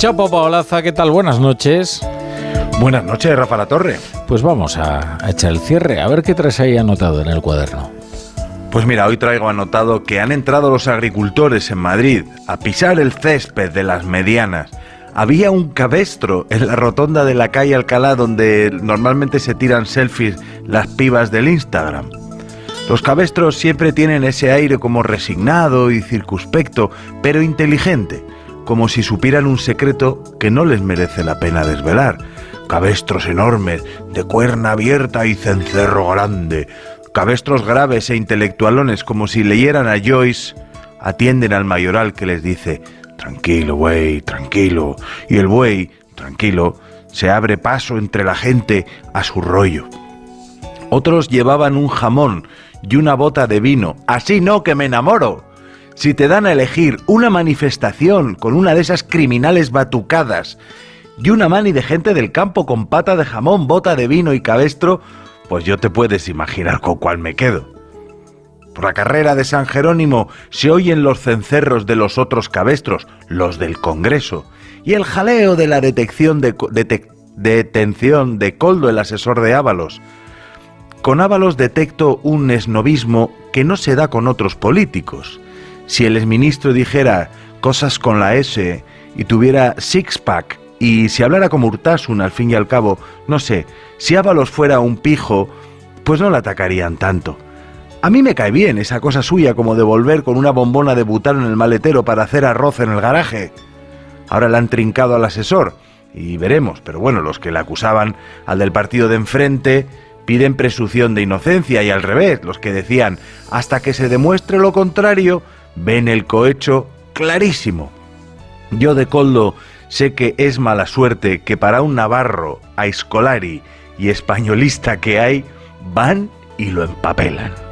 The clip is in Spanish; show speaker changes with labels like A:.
A: Chapo Paolaza, ¿qué tal? Buenas noches.
B: Buenas noches, Rafa La Torre.
A: Pues vamos a, echar el cierre, a ver qué traes ahí anotado en el cuaderno.
B: Pues mira, hoy traigo anotado que han entrado los agricultores en Madrid a pisar el césped de las medianas. Había un cabestro en la rotonda de la calle Alcalá donde normalmente se tiran selfies las pibas del Instagram. Los cabestros siempre tienen ese aire como resignado y circunspecto, pero inteligente, como si supieran un secreto que no les merece la pena desvelar. Cabestros enormes, de cuerna abierta y cencerro grande, cabestros graves e intelectualones como si leyeran a Joyce, atienden al mayoral que les dice, tranquilo, buey, tranquilo, y el buey, tranquilo, se abre paso entre la gente a su rollo. Otros llevaban un jamón y una bota de vino, así no que me enamoro. Si te dan a elegir una manifestación con una de esas criminales batucadas y una mani de gente del campo con pata de jamón, bota de vino y cabestro, pues yo te puedes imaginar con cuál me quedo. Por la carrera de San Jerónimo se oyen los cencerros de los otros cabestros, los del Congreso, y el jaleo de la detención de Coldo, el asesor de Ábalos. Con Ábalos detecto un esnovismo que no se da con otros políticos. Si el exministro dijera cosas con la S y tuviera six-pack y si hablara como Urtasun al fin y al cabo, no sé, si Ábalos fuera un pijo, pues no le atacarían tanto. A mí me cae bien esa cosa suya como de volver con una bombona de butano en el maletero para hacer arroz en el garaje. Ahora le han trincado al asesor y veremos, pero bueno, los que le acusaban al del partido de enfrente piden presunción de inocencia y al revés, los que decían hasta que se demuestre lo contrario, ven el cohecho clarísimo. Yo de Coldo sé que es mala suerte que para un navarro a Escolari y españolista que hay, van y lo empapelan.